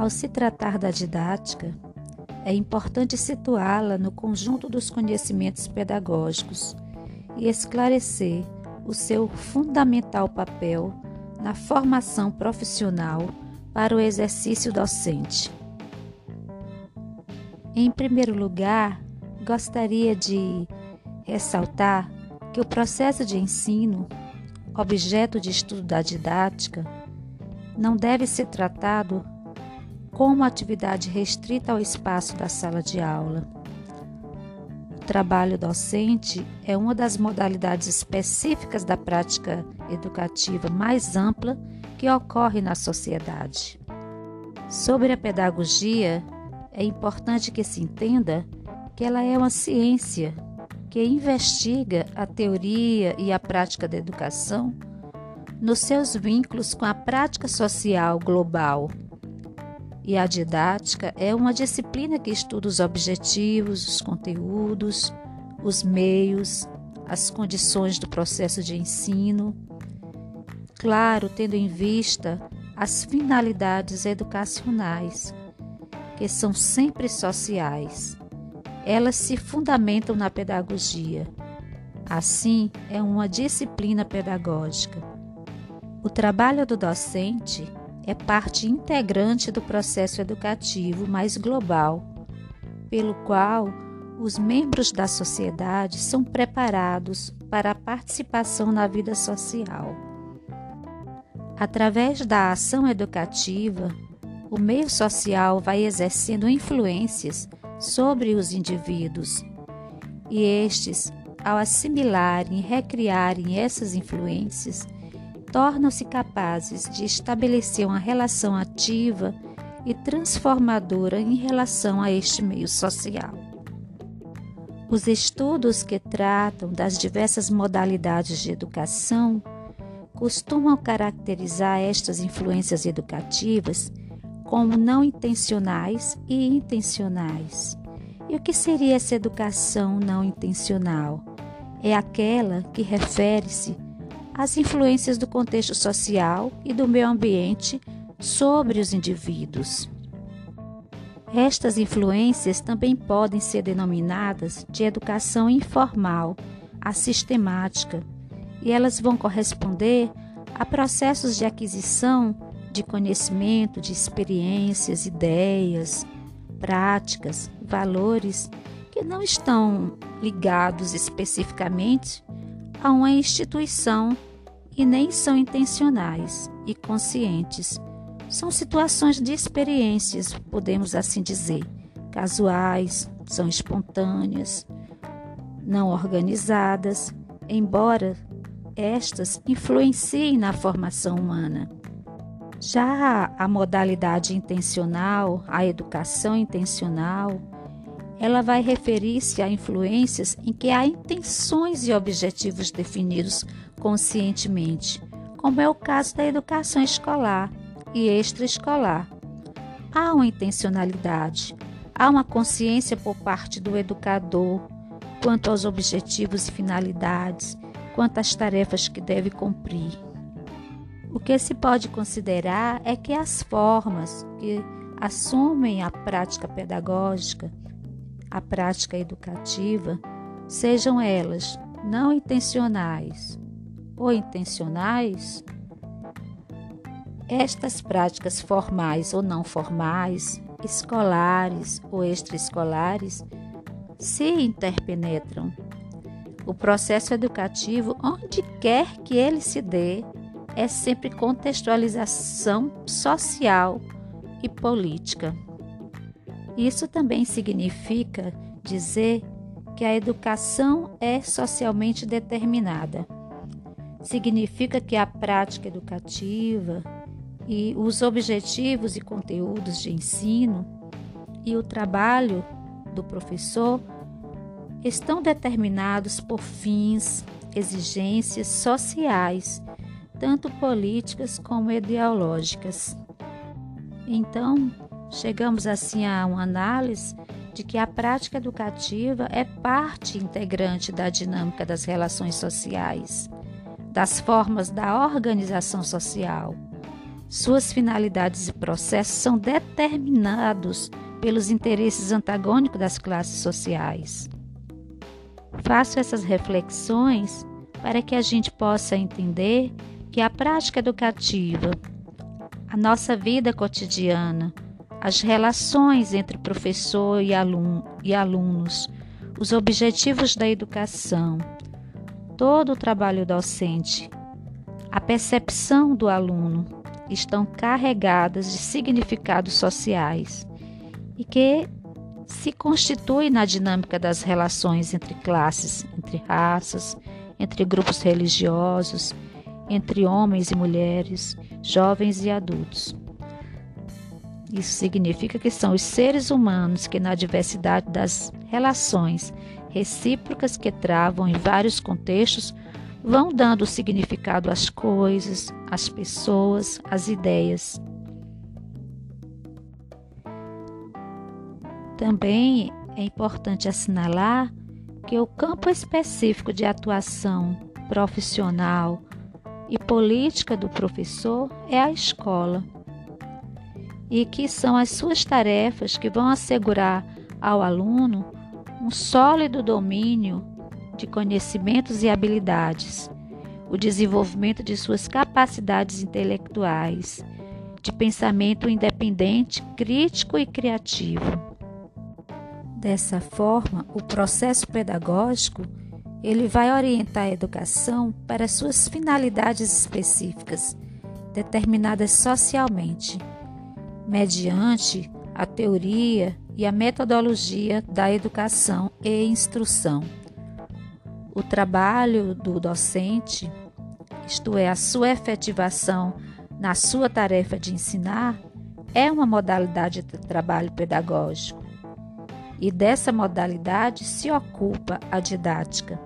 Ao se tratar da didática, é importante situá-la no conjunto dos conhecimentos pedagógicos e esclarecer o seu fundamental papel na formação profissional para o exercício docente. Em primeiro lugar, gostaria de ressaltar que o processo de ensino, objeto de estudo da didática, não deve ser tratado como atividade restrita ao espaço da sala de aula. O trabalho docente é uma das modalidades específicas da prática educativa mais ampla que ocorre na sociedade. Sobre a pedagogia, é importante que se entenda que ela é uma ciência que investiga a teoria e a prática da educação nos seus vínculos com a prática social global e a didática é uma disciplina que estuda os objetivos, os conteúdos, os meios, as condições do processo de ensino. Claro, tendo em vista as finalidades educacionais, que são sempre sociais. Elas se fundamentam na pedagogia. Assim, é uma disciplina pedagógica. O trabalho do docente é parte integrante do processo educativo mais global, pelo qual os membros da sociedade são preparados para a participação na vida social. Através da ação educativa, o meio social vai exercendo influências sobre os indivíduos, e estes, ao assimilarem e recriarem essas influências, tornam-se capazes de estabelecer uma relação ativa e transformadora em relação a este meio social. Os estudos que tratam das diversas modalidades de educação costumam caracterizar estas influências educativas como não intencionais e intencionais. E o que seria essa educação não intencional? É aquela que refere-se as influências do contexto social e do meio ambiente sobre os indivíduos. Estas influências também podem ser denominadas de educação informal, assistemática, e elas vão corresponder a processos de aquisição de conhecimento, de experiências, ideias, práticas, valores que não estão ligados especificamente a uma instituição e nem são intencionais e conscientes. São situações de experiências, podemos assim dizer, casuais, são espontâneas, não organizadas, embora estas influenciem na formação humana. Já a modalidade intencional, a educação intencional, ela vai referir-se a influências em que há intenções e objetivos definidos conscientemente, como é o caso da educação escolar e extraescolar. Há uma intencionalidade, há uma consciência por parte do educador quanto aos objetivos e finalidades, quanto às tarefas que deve cumprir. O que se pode considerar é que as formas que assumem a prática pedagógica a prática educativa, sejam elas não intencionais ou intencionais, estas práticas formais ou não formais, escolares ou extraescolares, se interpenetram. O processo educativo, onde quer que ele se dê, é sempre contextualização social e política. Isso também significa dizer que a educação é socialmente determinada. Significa que a prática educativa e os objetivos e conteúdos de ensino e o trabalho do professor estão determinados por fins, exigências sociais, tanto políticas como ideológicas. Então, Chegamos assim a uma análise de que a prática educativa é parte integrante da dinâmica das relações sociais, das formas da organização social, Suas finalidades e processos são determinados pelos interesses antagônicos das classes sociais. Faço essas reflexões para que a gente possa entender que a prática educativa, a nossa vida cotidiana, as relações entre professor e, alun e alunos, os objetivos da educação, todo o trabalho docente, a percepção do aluno estão carregadas de significados sociais e que se constitui na dinâmica das relações entre classes, entre raças, entre grupos religiosos, entre homens e mulheres, jovens e adultos. Isso significa que são os seres humanos que, na diversidade das relações recíprocas que travam em vários contextos, vão dando significado às coisas, às pessoas, às ideias. Também é importante assinalar que o campo específico de atuação profissional e política do professor é a escola e que são as suas tarefas que vão assegurar ao aluno um sólido domínio de conhecimentos e habilidades, o desenvolvimento de suas capacidades intelectuais, de pensamento independente, crítico e criativo. Dessa forma, o processo pedagógico ele vai orientar a educação para suas finalidades específicas, determinadas socialmente mediante a teoria e a metodologia da educação e instrução. O trabalho do docente, isto é, a sua efetivação na sua tarefa de ensinar, é uma modalidade de trabalho pedagógico. E dessa modalidade se ocupa a didática.